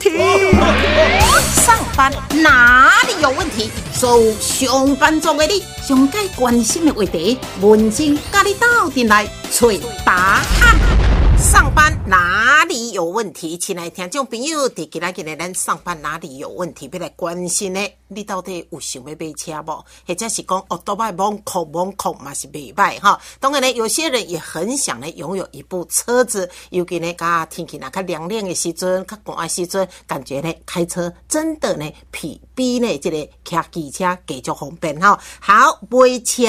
上班哪里有问题？所有上班族的你，上该关心的话题，文静跟你斗阵来找答案。上班哪里有问题？亲爱的听众朋友，伫今仔日咱上班哪里有问题？别来关心呢？你到底有想要买车无？或者是讲哦，多摆蒙空蒙空嘛是袂歹哈。当然呢，有些人也很想呢拥有一部车子，尤其呢，甲天气若较凉凉的时阵，较寒的时阵，感觉呢开车真的呢比比呢这个骑机车更加方便哈。好，买车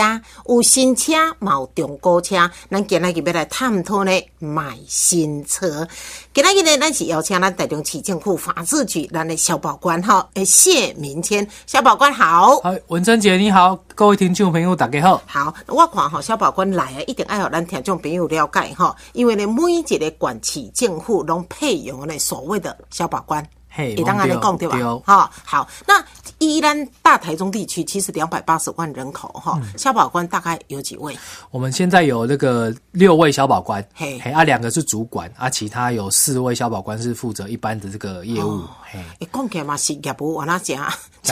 有新车，嘛有中古车，咱今仔日要来探讨呢买新车。今日呢，咱是邀请咱台中市政府法制局咱的小保官哈，诶谢明谦。小宝官好，好，文珍姐你好，各位听众朋友大家好。好，我看哈，小宝官来啊，一定爱让咱听众朋友了解哈，因为呢，每一个管区政府拢配有呢所谓的小宝官。也当然来讲对吧？哈，好，那依然大台中地区其实两百八十万人口哈，消保官大概有几位？我们现在有那个六位消保官，嘿，啊，两个是主管，啊，其他有四位消保官是负责一般的这个业务，嘿，一共起嘛是业务我那讲，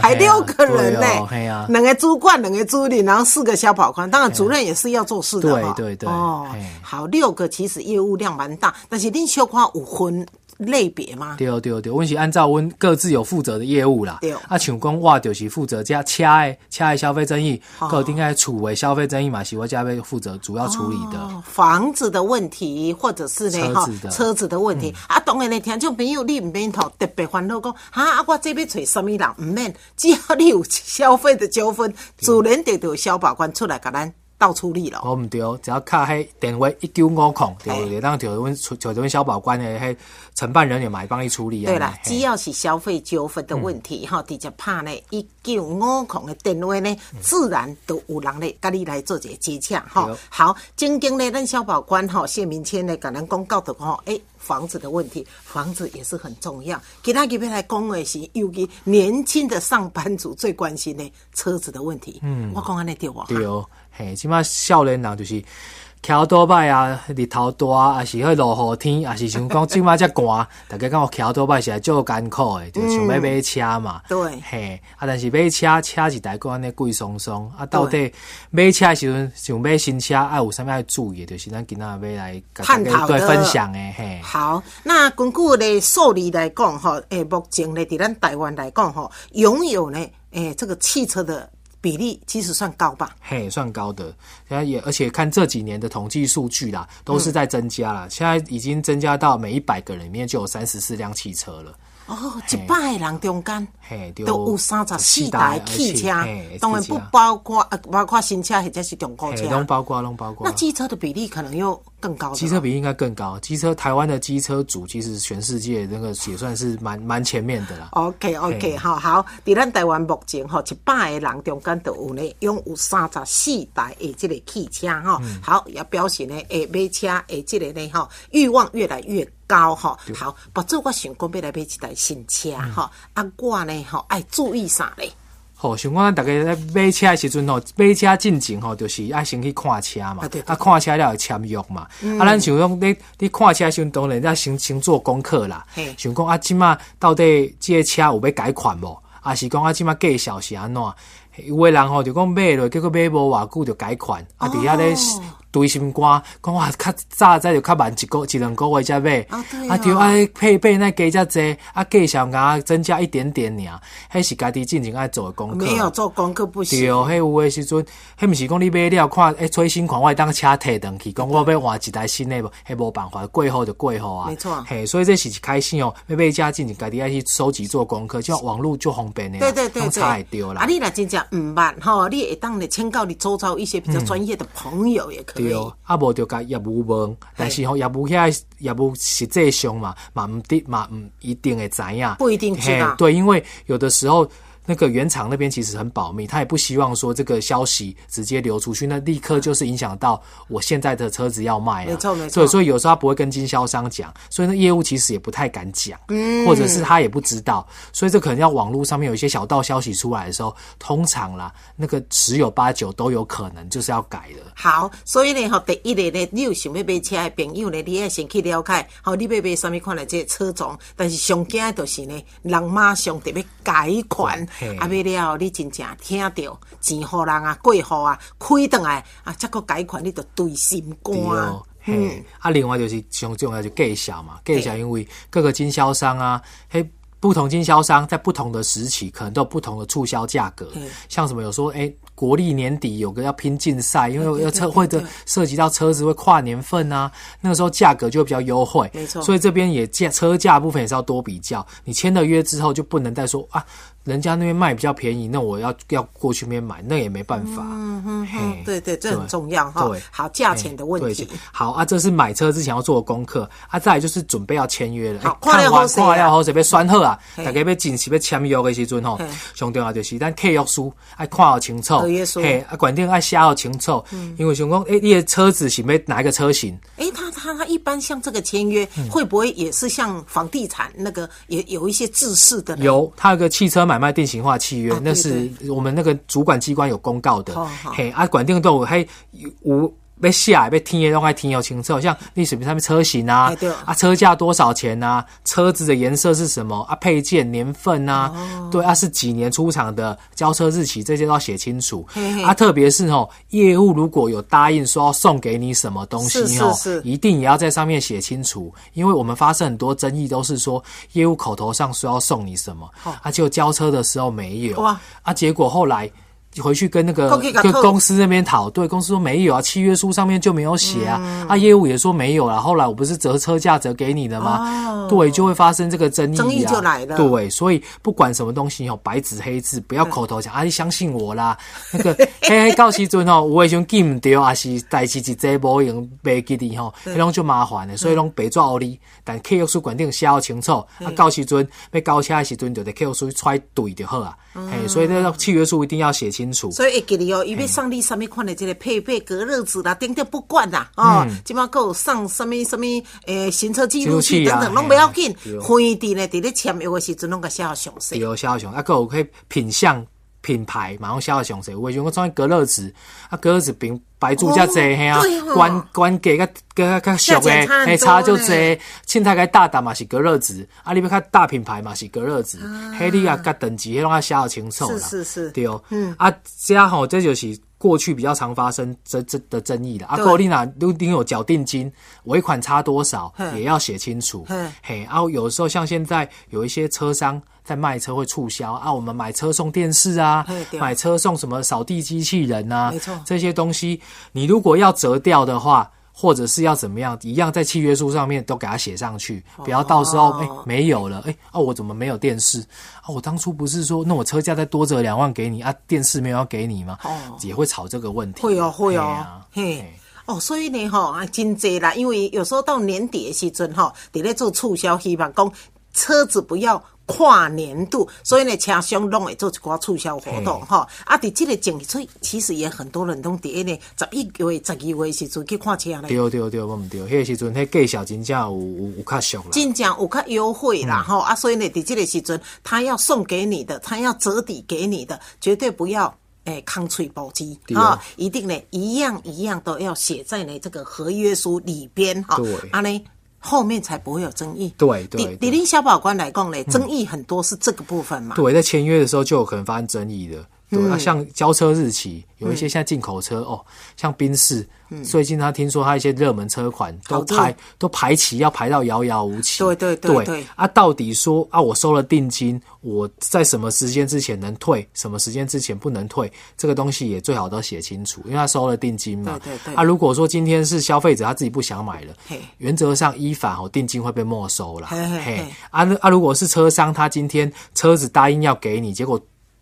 才六个人呢，两个主管，两个助理，然后四个消保官，当然主任也是要做事的对对对，哦，好，六个其实业务量蛮大，但是恁小看五分。类别吗？对对对，阮是按照阮各自有负责的业务啦。对，啊，像讲我就是负责加车的车的消费争议，各顶个厝的消费争议嘛，是我加位负责主要处理的。房子的问题，或者是呢哈车子的问题啊，当然呢，听众朋友你唔免头特别烦恼讲啊，我这边找什么人唔免，只要你有消费的纠纷，主人得有消保官出来甲咱。到处理了，我唔对，只要卡迄电话一九五空，就就当就阮就阮消保官的迄承办人员嘛，帮你处理啊。对啦，只要是消费纠纷的问题，哈，直接拍呢一九五空的电话呢，自然都有人咧，甲你来做一个接洽，哈。好，正经呢，咱消保官哈谢明谦呢，甲咱公告的吼，诶，房子的问题，房子也是很重要。其他这边来讲的是，尤其年轻的上班族最关心的车子的问题。嗯，我讲安尼对无？对哦。嘿，即马少年人就是骑多摆啊，日头大啊，是迄落雨天，啊是想讲 即马遮寒，大家讲我骑多摆是来足艰苦诶，就想要买车嘛。对，嘿，啊，但是买车车是大个安尼贵松松，啊，到底买车时阵想买新车，爱有啥物要注意？就是咱今仔要来探讨对分享诶。嘿，好，那根据咧数字来讲吼，诶，目前咧伫咱台湾来讲吼，拥有呢，诶，这个汽车的。比例其实算高吧，嘿，算高的。现在也而且看这几年的统计数据啦，都是在增加了。现在已经增加到每一百个人里面就有三十四辆汽车了。哦，一百个人中间都有三十四台汽车，当然不包括呃，包括新车或者是中国车，拢包括，拢包括。那机车的比例可能又更高。机车比应该更高，机车台湾的机车组其实全世界那个也算是蛮蛮前面的啦。OK OK，好好，伫咱台湾目前吼，一百个人中间都有呢，拥有三十四台的这个汽车哈。好，也表示呢，诶，买车诶，这个呢，哈，欲望越来越。高吼好，不做我想讲要来买一台新车吼，啊我呢吼爱注意啥嘞？好，像我大家咧买车的时阵吼，买车进前吼，就是爱先去看车嘛，啊看车了签约嘛，啊咱想讲你你看车时阵当然要先先做功课啦，想讲啊即马到底这个车有要改款无？啊是讲啊即马介绍是安怎？有诶人吼就讲买了，结果买无偌久就改款，啊伫遐咧。堆心肝，讲哇，较早仔就较慢一个一两个月才买，啊，对啊，配备那加遮济，啊，介绍啊增加一点点尔，迄是家己进前爱做的功课。没有做功课不行。对，迄有诶时阵，迄毋是讲你买了看，诶，最新款我会当车摕登去，讲我要换一台新诶，迄无办法，过好就过好啊。没错。嘿，所以这是开心哦，要买遮进前家己爱去收集做功课，像网络就方便诶。对对对对。会丢啦。啊，你若真正毋捌吼，你会当咧请教你周遭一些比较专业的朋友也可以。对哦，啊无就甲业务问，但是吼业务遐业务实际上嘛，嘛毋得嘛毋一定会知影。不一定知道。对，因为有的时候。那个原厂那边其实很保密，他也不希望说这个消息直接流出去，那立刻就是影响到我现在的车子要卖啊。没错没错。所以所以有时候他不会跟经销商讲，所以那业务其实也不太敢讲，嗯，或者是他也不知道，所以这可能要网络上面有一些小道消息出来的时候，通常啦，那个十有八九都有可能就是要改的。好，所以呢，吼，第一个呢，你有想要买车的朋友呢，你也先去了解，好，你要买什么款的这车种，但是上惊的就是呢，人马上特别改款，啊，买了你真正听到钱互人啊，过户啊，开倒来啊，这个改款你就对心肝。嗯，啊，另外就是上重要就介绍嘛，介绍因为各个经销商啊，嘿。不同经销商在不同的时期，可能都有不同的促销价格。像什么有说，哎，国历年底有个要拼竞赛，因为要车会的涉及到车子会跨年份啊，那个时候价格就会比较优惠。没错，所以这边也价车价部分也是要多比较。你签了约之后，就不能再说啊。人家那边卖比较便宜，那我要要过去那边买，那也没办法。嗯哼哼，对对，这很重要哈。对，好，价钱的问题。好啊，这是买车之前要做的功课啊。再来就是准备要签约了。好，看完看了后，准备选好啊。大家要正式要签约的时阵吼，上重要就是咱契约书爱看好清楚。嘿，啊，管定爱写好清楚。嗯。因为想讲，哎，你的车子是要哪一个车型？哎，他他他一般像这个签约，会不会也是像房地产那个也有一些制式的？有，他有个汽车买卖定型化契约，那是我们那个主管机关有公告的。嘿，啊，管定都有还有。被下被听也都还挺有清楚，像历史上面车型啊，啊车价多少钱啊，车子的颜色是什么啊，配件年份啊，对啊是几年出厂的，交车日期这些都要写清楚。啊，特别是哦，业务如果有答应说要送给你什么东西哦，一定也要在上面写清楚，因为我们发生很多争议都是说业务口头上说要送你什么，啊就交车的时候没有，啊结果后来。回去跟那个跟公司那边讨，对公司说没有啊，契约书上面就没有写啊，啊业务也说没有了。后来我不是折车价折给你的吗？对，就会发生这个争议啊。争议就来了。对，所以不管什么东西哦，白纸黑字，不要口头讲啊，你相信我啦。那个嘿嘿，告时阵哦，我想记唔掉，还是代志一这无用白记你吼，那种就麻烦了。所以拢白纸黑字，但契约书规定写好清楚，啊告时阵要交车的时阵，就得契约书揣对就好啊。哎，所以这个契约书一定要写清楚。所以会给你哦，伊要上你什么款的这个配备隔热纸啦，等等不管啦，哦，即马够上什么什么诶行车记录器等等，拢不要紧。会地呢，伫咧签约的时阵，拢个写好详细。有写好详细，啊，有可以品相。品牌马上写好详细，为什么装隔热纸？啊，隔热纸并白注较济，嘿啊，关关价较较较俗诶，嘿差就济。青菜该大胆嘛是隔热纸，啊，你要看大品牌嘛是隔热纸，黑你啊甲等级，迄拢啊写好清楚啦。是是是，对哦，嗯啊，这样吼，这就是过去比较常发生这这的争议的。啊，高丽娜都定有缴定金，尾款差多少也要写清楚。嘿，啊，有时候像现在有一些车商。在卖车会促销啊，我们买车送电视啊，买车送什么扫地机器人啊，没错，这些东西你如果要折掉的话，或者是要怎么样，一样在契约书上面都给他写上去，不要到时候哎没有了，哎哦我怎么没有电视？啊？我当初不是说那我车价再多折两万给你啊，电视没有要给你吗？哦，也会吵这个问题，会哦会哦，嘿哦，所以呢哈啊真济啦，因为有时候到年底的时阵哈，伫咧做促销，希望讲车子不要。跨年度，所以呢，车商拢会做一寡促销活动哈。啊，伫这个景所以其实也很多人都伫呢十一月、十二月时阵去看车咧。对对对，我唔对，迄个时阵，迄价小真正有有有较俗啦。真正有较优惠啦，哈啊，所以呢，伫这个时阵，他要送给你的，他要折抵给你的，绝对不要诶抗脆保机啊，一定呢一样一样都要写在呢这个合约书里边哈。对，啊呢。后面才不会有争议。对对，李林小保官来讲嘞，争议很多是这个部分嘛。对，在签约的时候就有可能发生争议的。对啊，像交车日期，有一些现在进口车哦，像宾士。最近他听说他一些热门车款都排都排期要排到遥遥无期。对对对对啊，到底说啊，我收了定金，我在什么时间之前能退，什么时间之前不能退，这个东西也最好都写清楚，因为他收了定金嘛。对对对。啊，如果说今天是消费者他自己不想买了，原则上依法哦，定金会被没收了。嘿，啊啊，如果是车商他今天车子答应要给你，结果。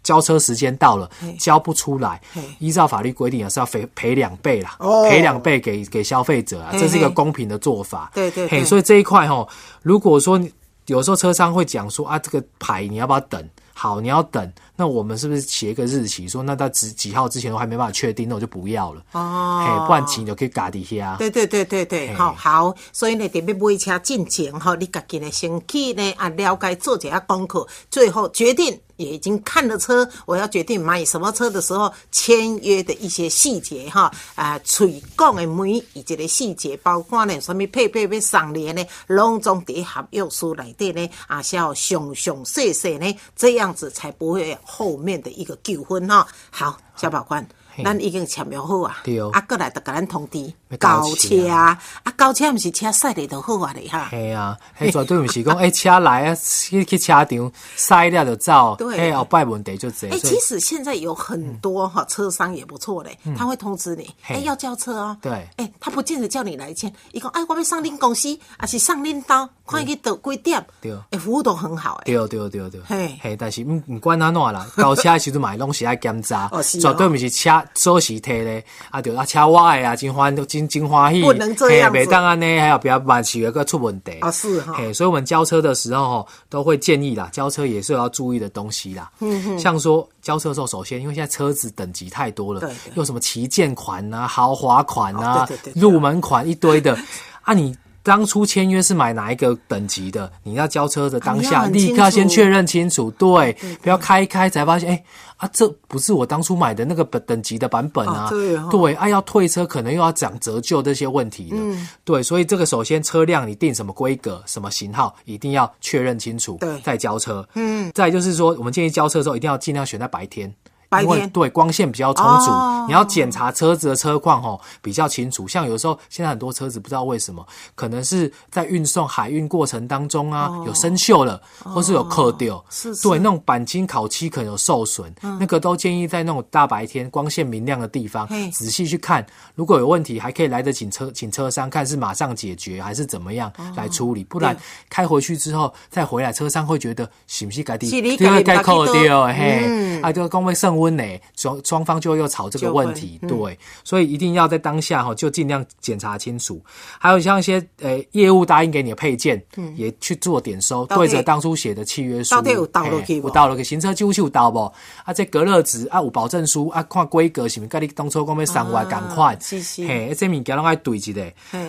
交车时间到了，交不出来，依照法律规定啊是要赔赔两倍啦，赔两倍给给消费者啊，这是一个公平的做法。对对，嘿，所以这一块哈，如果说有时候车商会讲说啊，这个牌你要不要等？好，你要等，那我们是不是写一个日期，说那到几几号之前都还没办法确定，那我就不要了。哦，嘿，不然钱就可以嘎底下。对对对对对，好好，所以呢，特别买车进前哈，你家己呢先去呢啊了解做一下功课，最后决定。也已经看了车，我要决定买什么车的时候，签约的一些细节哈，啊，嘴讲的每一个细节，包括呢什么配备要上联呢，拢总伫合要书内底呢，啊，是要详详细细呢，这样子才不会后面的一个纠纷哈。好，小宝官。咱已经签约好啊，啊，过来就甲咱通知交车啊，啊，交车毋是车驶咧就好啊咧哈。系啊，迄绝对毋是讲诶，车来啊，去去车场驶了就走，诶，后摆问题就这。诶，其实现在有很多哈车商也不错嘞，他会通知你，诶，要交车哦。对，诶，他不见得叫你来签，伊讲，哎，我要上恁公司，啊是上恁刀，看去到几点，对，诶，服务都很好，诶。对对对对，嘿，嘿，但是毋毋管安怎啦，交车时阵买拢是爱检查，绝对毋是车。锁匙摕咧，啊，对啊，车我诶啊，真欢真真欢喜，不能这样子，当安尼，还要不要万起有个出问题啊？是哈，嘿所以我们交车的时候吼都会建议啦，交车也是要注意的东西啦。嗯哼，像说交车的时候，首先因为现在车子等级太多了，对，有什么旗舰款啊、豪华款啊、入门款一堆的，啊，你。当初签约是买哪一个等级的？你要交车的当下，立刻先确认清楚，对，不要开一开才发现，哎啊，这不是我当初买的那个本等级的版本啊，对，啊，要退车可能又要讲折旧这些问题了，对，所以这个首先车辆你定什么规格、什么型号，一定要确认清楚，对，再交车，嗯，再就是说，我们建议交车的时候一定要尽量选在白天。白天。对光线比较充足，你要检查车子的车况哦比较清楚。像有时候现在很多车子不知道为什么，可能是在运送海运过程当中啊有生锈了，或是有磕掉，对那种钣金烤漆可能有受损，那个都建议在那种大白天光线明亮的地方仔细去看。如果有问题，还可以来得及车请车商看是马上解决还是怎么样来处理，不然开回去之后再回来，车商会觉得是不是该地该扣掉嘿，啊就工会剩。温呢，双双方就又吵这个问题，对，所以一定要在当下哈，就尽量检查清楚。还有像一些呃业务答应给你的配件，嗯，也去做点收，对着当初写的契约书，到底有到了去有到了个行车记录器有到不？啊，这隔热纸啊有保证书啊，看规格是毋是跟你当初讲要上外赶快，嘿，这物件拢爱对一下。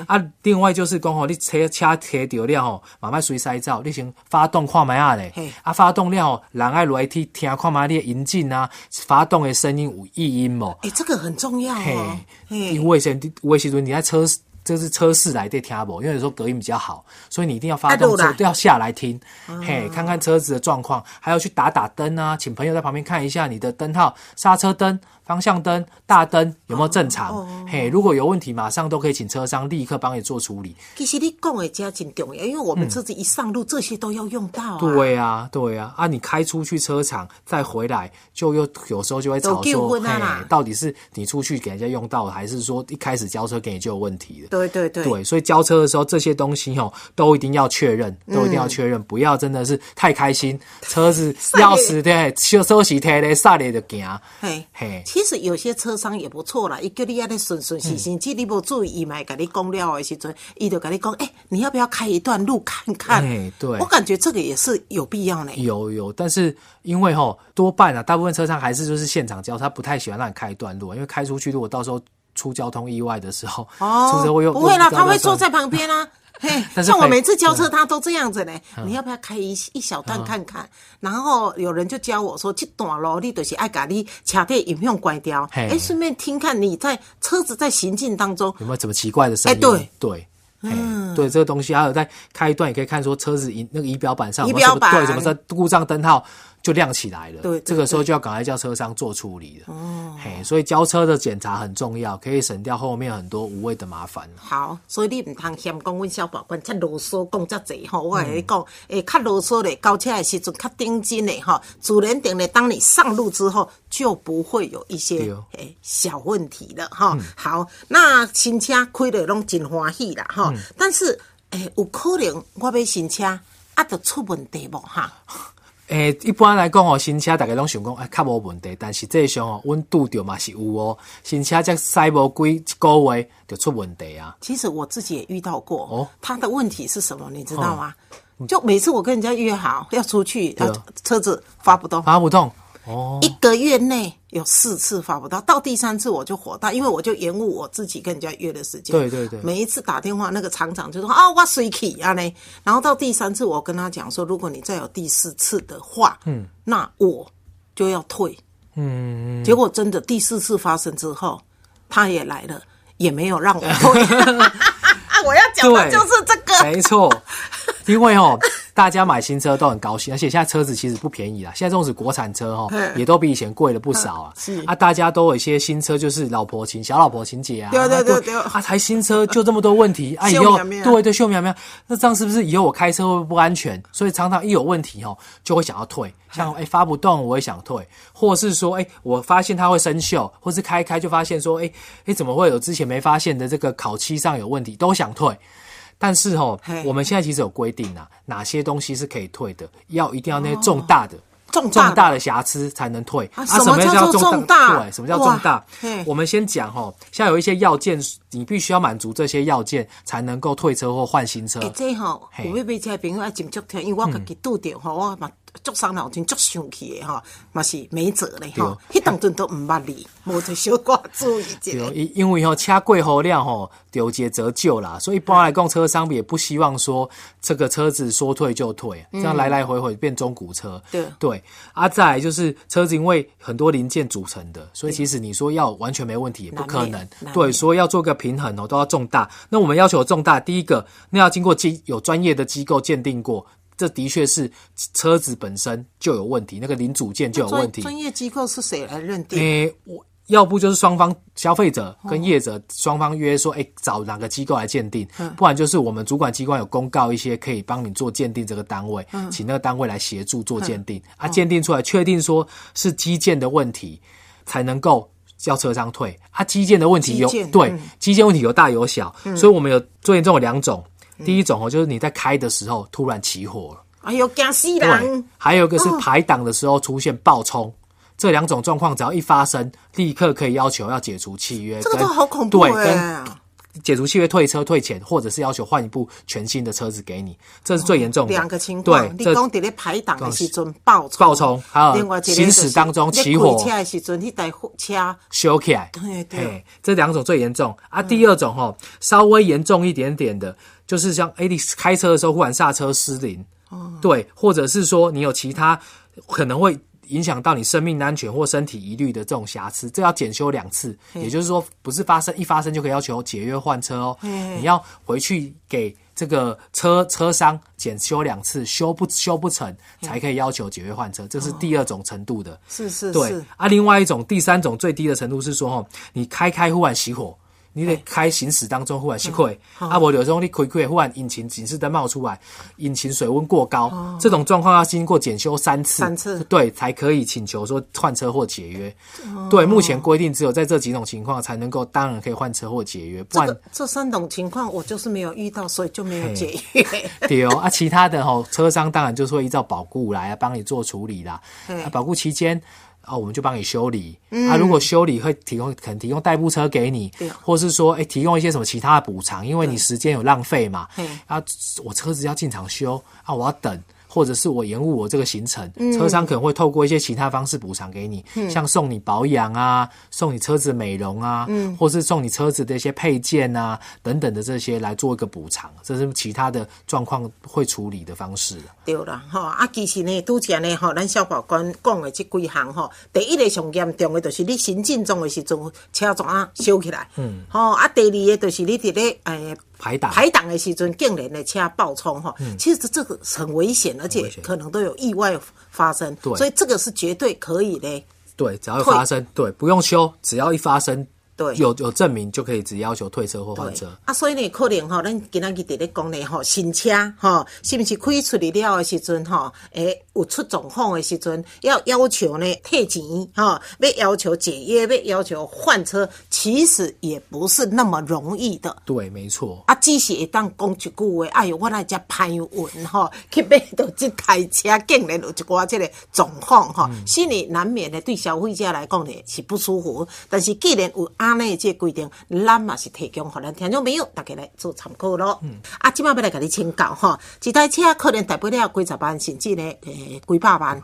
啊，另外就是讲吼，你车车贴掉了吼，慢慢随塞照，你先发动看卖啊嘞，啊，发动了，人爱来去听看卖你的引进啊。发动的声音有异音哦，哎，这个很重要哦。因为先，为时阵你在车，就是车室来对听不？因为有时候隔音比较好，所以你一定要发动车都要下来听，嘿，看看车子的状况，还要去打打灯啊，请朋友在旁边看一下你的灯号、刹车灯。方向灯、大灯有没有正常？嘿，如果有问题，马上都可以请车商立刻帮你做处理。其实你讲的这真重要，因为我们车子一上路，这些都要用到。对啊，对啊，啊，你开出去车厂再回来，就又有时候就会吵说，嘿，到底是你出去给人家用到，还是说一开始交车给你就有问题了？对对对，对，所以交车的时候，这些东西哦，都一定要确认，都一定要确认，不要真的是太开心，车子 钥匙对，收收起贴咧，撒咧就行。嘿，嘿，其实有些车。商也不错啦，伊叫你安尼顺顺心心，即你无注意，伊咪甲你讲了的时阵，伊就甲你讲，哎，你要不要开一段路看看？哎，对，我感觉这个也是有必要呢。有有，但是因为吼多半啊，大部分车商还是就是现场交，他不太喜欢让你开一段路，因为开出去如果到时候出交通意外的时候，哦，出车祸又不会啦，他会坐在旁边啊。嘿，像我每次交车，他都这样子呢。你要不要开一一小段看看？然后有人就教我说，这段路你就是爱把你车底影响关掉，哎，顺便听看你在车子在行进当中有没有什么奇怪的声音？哎，对对，嗯，对这个东西，还有在开一段也可以看说车子仪那个仪表板上仪表板对什么在故障灯号。就亮起来了，对，这个时候就要赶快叫车商做处理了。哦，嘿，所以交车的检查很重要，可以省掉后面很多无谓的麻烦。好，所以你唔通嫌讲阮小宝官太啰嗦，讲遮济吼，我系你讲，诶，较啰嗦咧交车的时阵较定金的哈，主人定咧，当你上路之后就不会有一些诶小问题了哈。好，那新车开的拢真欢喜啦哈，但是诶，有可能我买新车啊，就出问题无哈。诶，一般来讲哦，新车大家拢想讲，哎，较无问题。但是这上哦，温度着嘛是有哦，新车才塞无几一个月就出问题啊。其实我自己也遇到过哦，他的问题是什么？你知道吗？就每次我跟人家约好要出去，车子发不动，发不动。哦，一个月内有四次发不到，到第三次我就火大，因为我就延误我自己跟人家约的时间。对对对，每一次打电话，那个厂长就说啊，我水气啊嘞。然后到第三次，我跟他讲说，如果你再有第四次的话，嗯，那我就要退。嗯，结果真的第四次发生之后，他也来了，也没有让我退。我要讲的就是这个，没错，因为哦。大家买新车都很高兴，而且现在车子其实不便宜啦。现在这种是国产车哈，也都比以前贵了不少啊。是啊，大家都有一些新车，就是老婆情、小老婆情节啊。对对对对啊，台新车就这么多问题啊，以后对对秀苗苗，那这样是不是以后我开车会不安全？所以常常一有问题哦，就会想要退。像哎发不动，我也想退，或是说哎我发现它会生锈，或是开开就发现说哎哎怎么会有之前没发现的这个烤漆上有问题，都想退。但是哦，我们现在其实有规定啊，哪些东西是可以退的，要一定要那些重大的、重重大的瑕疵才能退啊。什么叫重大？对，什么叫重大？我们先讲哈，像有一些要件，你必须要满足这些要件才能够退车或换新车。这哈，我要买车朋友爱斟酌听，因为我家己拄着吼，我嘛。足伤脑筋，足生气的哈，嘛是没辙嘞哈。迄当阵都唔捌你，无就小寡注意者。因因为吼车贵好料吼，折旧啦，所以一般来讲，车商也不希望说这个车子说退就退，这样来来回回变中古车。对对，啊，再来就是车子因为很多零件组成的，所以其实你说要完全没问题也不可能。对，说要做个平衡哦，都要重大。那我们要求重大，第一个那要经过机有专业的机构鉴定过。这的确是车子本身就有问题，那个零组件就有问题。专业机构是谁来认定？诶，我要不就是双方消费者跟业者双方约说，哎，找哪个机构来鉴定？不然就是我们主管机关有公告一些可以帮你做鉴定这个单位，请那个单位来协助做鉴定。啊，鉴定出来确定说是基建的问题，才能够叫车商退。啊，基建的问题有对基建问题有大有小，所以我们有最严重有两种。第一种哦，就是你在开的时候突然起火了，哎呦，惊死人！还有一个是排档的时候出现爆冲，这两种状况只要一发生，立刻可以要求要解除契约。这个都好恐怖跟解除契约、退车、退钱，或者是要求换一部全新的车子给你，这是最严重的两个情况。对，你讲在咧排档的时阵爆冲，爆冲，还有行驶当中起火，车的时阵，那台车修起来。对对，这两种最严重啊。第二种哈，稍微严重一点点的。就是像哎，你开车的时候忽然刹车失灵，哦对，或者是说你有其他可能会影响到你生命安全或身体疑虑的这种瑕疵，这要检修两次。也就是说，不是发生一发生就可以要求解约换车哦，你要回去给这个车车商检修两次，修不修不成才可以要求解约换车，这是第二种程度的。是是，对啊。另外一种第三种最低的程度是说，哦，你开开忽然熄火。你得开行驶当中忽然熄火，啊，无有时候你开开忽然引擎警示灯冒出来，引擎水温过高，这种状况要经过检修三次，三次对才可以请求说换车或解约。对，目前规定只有在这几种情况才能够，当然可以换车或解约。不然这三种情况我就是没有遇到，所以就没有解约。对哦，啊，其他的吼车商当然就是会依照保固来帮你做处理啦。啊，保固期间。啊，我们就帮你修理。啊，如果修理会提供，可能提供代步车给你，或是说，哎，提供一些什么其他的补偿，因为你时间有浪费嘛。啊，我车子要进厂修，啊，我要等。或者是我延误我这个行程，车商可能会透过一些其他方式补偿给你，像送你保养啊，送你车子美容啊，或是送你车子的一些配件啊等等的这些来做一个补偿，这是其他的状况会处理的方式。对了，哈啊，其实呢，拄前呢，哈，咱小保官讲的这几项哈，第一个上严重的就是你行进中的时阵车怎啊修起来，嗯，好啊，第二个就是你伫咧诶。排挡排挡的时阵，竟然的车爆冲哈，其实这个很危险，而且可能都有意外发生。对，所以这个是绝对可以的。对，只要发生，对，不用修，只要一发生对有有证明就可以只要求退车或换车。啊，所以呢，可能吼，咱今仔日伫咧讲呢，吼，新车吼，是不是开出嚟了的时阵吼，诶，有出状况的时阵，要要求呢退钱哈，要要求解约，要要求换车，其实也不是那么容易的。对，没错。啊，只是会当讲一句话，哎呦，我来只歹运吼，去买到这台车，竟然有一寡这个状况吼，心里难免的对消费者来讲呢是不舒服。但是既然有安尼这规定，咱嘛是提供互咱听众朋友大家来做参考咯。嗯啊，即摆要来甲你请教哈，一台车可能大不了几十万，甚至呢，诶，几百万。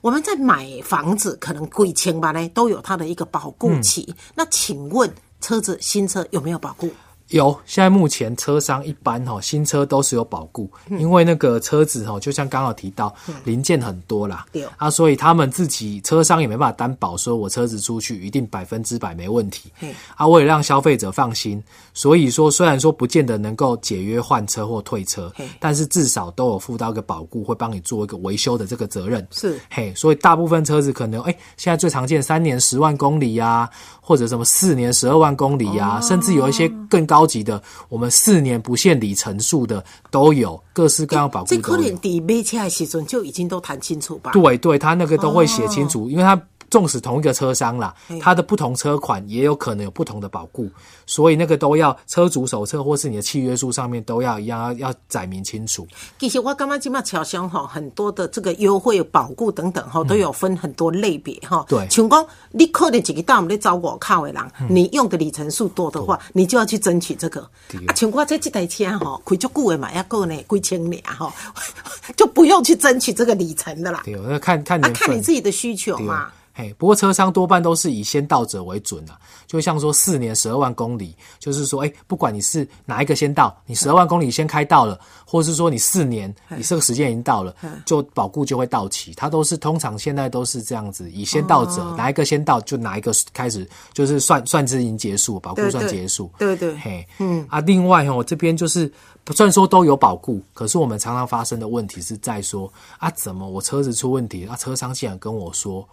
我们在买房子，可能几千万呢，都有它的一个保固期。那请问，车子新车有没有保固？有，现在目前车商一般哈，新车都是有保固，因为那个车子哈，就像刚好提到，零件很多啦，啊，所以他们自己车商也没办法担保，说我车子出去一定百分之百没问题，啊，为了让消费者放心，所以说虽然说不见得能够解约换车或退车，但是至少都有付到一个保固，会帮你做一个维修的这个责任，是，嘿，所以大部分车子可能，哎，现在最常见三年十万公里啊，或者什么四年十二万公里啊，甚至有一些更高。高级的，我们四年不限里程数的都有，各式各样保护。这可能底买车的时阵就已经都谈清楚吧？对对，他那个都会写清楚，因为他。纵使同一个车商啦，它的不同车款也有可能有不同的保固，所以那个都要车主手册或是你的契约书上面都要一样要要载明清楚。其实我刚刚今嘛桥箱哈，很多的这个优惠保固等等哈，都有分很多类别哈。对，像讲你可能几个大我们找我靠的人，你用的里程数多的话，你就要去争取这个。啊，像我这这台车哈，开足久的嘛，要够呢几千年哈，就不用去争取这个里程的啦。对，那看看啊，看你自己的需求嘛。哎，不过车商多半都是以先到者为准啊，就像说四年十二万公里，就是说，哎，不管你是哪一个先到，你十二万公里先开到了，或者是说你四年，你这个时间已经到了，就保固就会到期。它都是通常现在都是这样子，以先到者哪一个先到，就哪一个开始，就是算算之已经结束，保固算结束。对对，嘿，嗯啊，另外哦，这边就是不算说都有保固，可是我们常常发生的问题是在说啊，怎么我车子出问题，啊，车商竟然跟我说。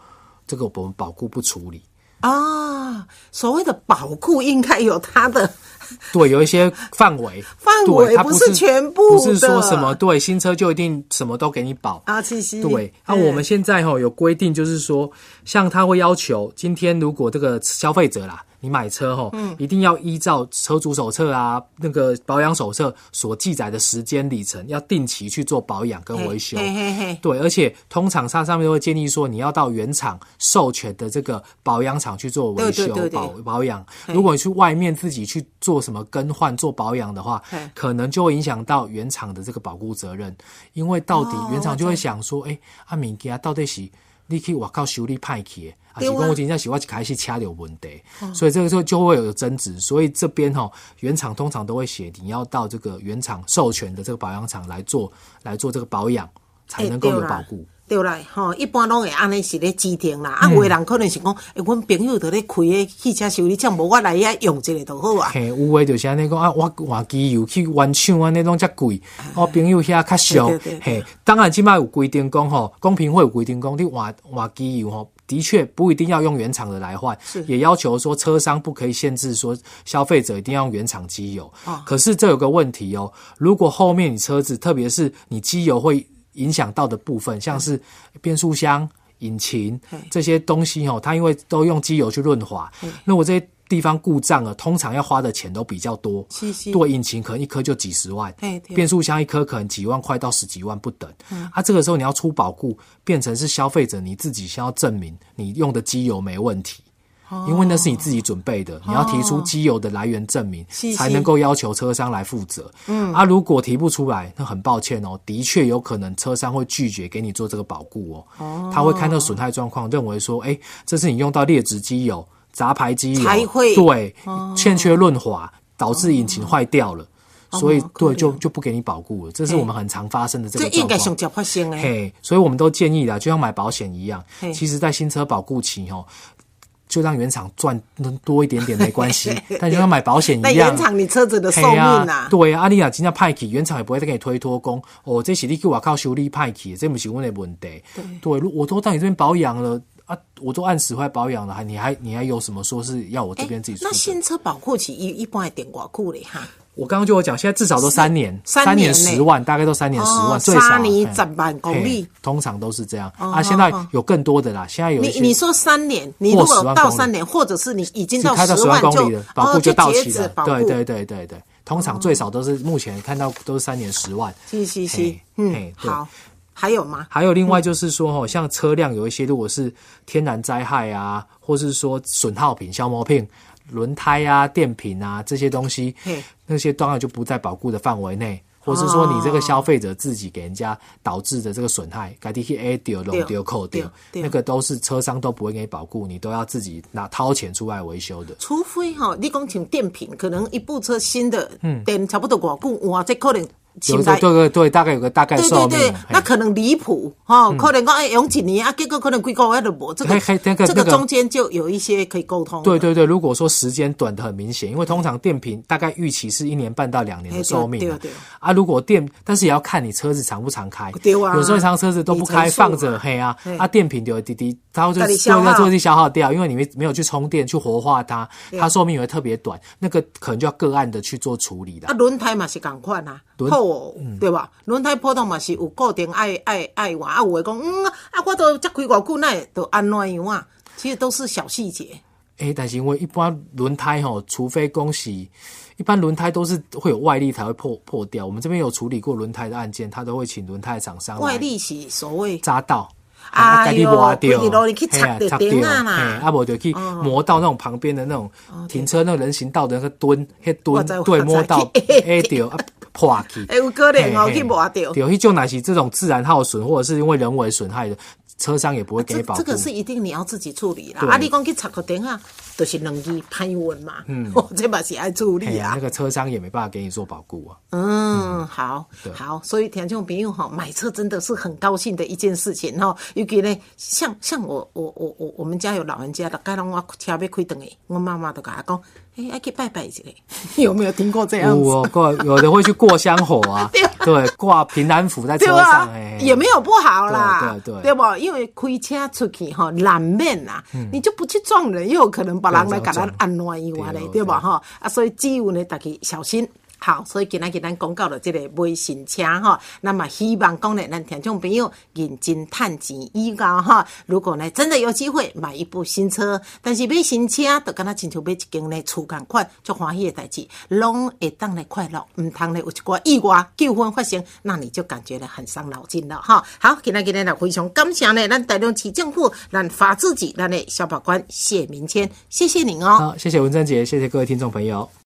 这个我们保固不处理啊，所谓的保固应该有它的 对，有一些范围范围，不是全部，不是说什么对新车就一定什么都给你保啊。其实对，那我们现在哈有规定，就是说，像他会要求，今天如果这个消费者啦。你买车吼，一定要依照车主手册啊，那个保养手册所记载的时间里程，要定期去做保养跟维修。对，而且通常它上面都会建议说，你要到原厂授权的这个保养厂去做维修保保养。如果你去外面自己去做什么更换做保养的话，可能就会影响到原厂的这个保护责任。因为到底原厂就会想说，哎，阿敏给他到底是你去外靠修理派去。啊，是讲我今天喜欢开始车有问题，所以这个时候就会有争执。所以这边哈，原厂通常都会写，你要到这个原厂授权的这个保养厂来做，来做这个保养，才能够有保护。对啦，吼，一般拢会安尼是咧指定啦。啊，有的人可能是讲，诶，阮朋友伫咧开诶汽车修理厂，无我来遐用一下就好啊。嘿，有诶，就是安尼讲啊，我换机油去原厂安尼拢则贵，我朋友遐较俗。嘿，当然即摆有规定讲吼，公平会有规定讲，你换换机油吼。的确不一定要用原厂的来换，也要求说车商不可以限制说消费者一定要用原厂机油。可是这有个问题哦，如果后面你车子，特别是你机油会影响到的部分，像是变速箱、引擎这些东西哦，它因为都用机油去润滑，那我这些。地方故障了，通常要花的钱都比较多。对，引擎可能一颗就几十万，变速箱一颗可能几万块到十几万不等。啊，这个时候你要出保固，变成是消费者你自己先要证明你用的机油没问题，因为那是你自己准备的，你要提出机油的来源证明，才能够要求车商来负责。嗯，啊，如果提不出来，那很抱歉哦，的确有可能车商会拒绝给你做这个保固哦。哦，他会看到损害状况，认为说，哎，这是你用到劣质机油。杂牌机油对欠缺润滑，导致引擎坏掉了，所以对就就不给你保固了。这是我们很常发生的这个状况。嘿，所以我们都建议的，就像买保险一样，其实，在新车保固期哦，就让原厂赚能多一点点没关系，但就像买保险一样，原厂你车子的寿命啊，对啊，阿丽亚今天派起原厂也不会再给你推脱工哦，这是你给我靠修理派起，这不是我的问题。对，对，我都到你这边保养了。啊，我都按时坏保养了，还你还你还有什么说是要我这边自己？那新车保护期一一般还点寡库嘞哈？我刚刚就有讲，现在至少都三年，三年十万，大概都三年十万，最少三年十万公里，通常都是这样啊。现在有更多的啦，现在有你你说三年，你如果到三年，或者是你已经到十万公里了，保护就到期了。对对对对对，通常最少都是目前看到都是三年十万。是是是，嗯，好，还有吗？还有另外就是说哦，像车辆有一些如果是天然灾害啊，或是说损耗品、消磨品。轮胎啊、电瓶啊这些东西，那些当然就不在保固的范围内，或是说你这个消费者自己给人家导致的这个损害，该地去 A 丢、弄丢、扣掉，那个都是车商都不会给你保固，你都要自己拿掏钱出来维修的。除非哈，你讲请电瓶，可能一部车新的电差不多保固，哇，这可能。对对对对，大概有个大概寿命。那可能离谱哈，可能讲哎用几年啊，结果可能几个月都无。这个这个中间就有一些可以沟通。对对对，如果说时间短的很明显，因为通常电瓶大概预期是一年半到两年的寿命。对对。啊，如果电，但是也要看你车子常不常开。对啊。有时候常车子都不开，放着黑啊，啊电瓶丢滴滴，它就就在做去消耗掉，因为你没没有去充电去活化它，它寿命也会特别短，那个可能就要个案的去做处理的。啊，轮胎嘛是赶快啊，破对吧？轮胎破洞嘛是有固定爱爱爱换啊，有诶讲嗯啊，我都才开偌久，那都安怎样啊？其实都是小细节。诶，但是因为一般轮胎吼，除非恭喜，一般轮胎都是会有外力才会破破掉。我们这边有处理过轮胎的案件，他都会请轮胎厂商。外力是所谓扎到。啊哟，掉，你去擦掉啊嘛，啊无就去磨到那种旁边的那种停车那个人行道的那个墩，迄墩对磨到哎掉 啊破去，哎有可能哦去磨掉，掉迄种乃是这种自然耗损或者是因为人为损害的。车商也不会给保这个是一定你要自己处理啦。啊，你讲去插个电啊，都是冷机拍温嘛。嗯，这把是爱处理啊。那个车商也没办法给你做保固啊。嗯，好，好，所以听众朋友哈，买车真的是很高兴的一件事情哈。尤其呢，像像我我我我我们家有老人家的，该让我车要开灯诶，我妈妈都跟他讲。哎，要去拜拜一下，有没有听过这样子？过有的会去过香火 啊，对，挂平安符在车上，哎，也没有不好啦，对对，对不？因为开车出去吼，难免呐，你就不去撞人，又有可能把人来给他按乱一话嘞，对吧？哈啊，所以只有呢，大家小心。好，所以今日给咱讲到了这个买新车哈，那么希望讲呢，咱听众朋友认真探钱以后哈，如果呢真的有机会买一部新车，但是买新车都跟他亲像买一间呢厝共款，足欢喜的代志，拢会当来快乐，唔通呢有一寡意外纠纷发生，那你就感觉呢很伤脑筋了哈。好，今日给咱非常感谢呢，咱台中市政府咱法制局咱的小法官谢明谦，谢谢您哦。好，谢谢文珍姐，谢谢各位听众朋友。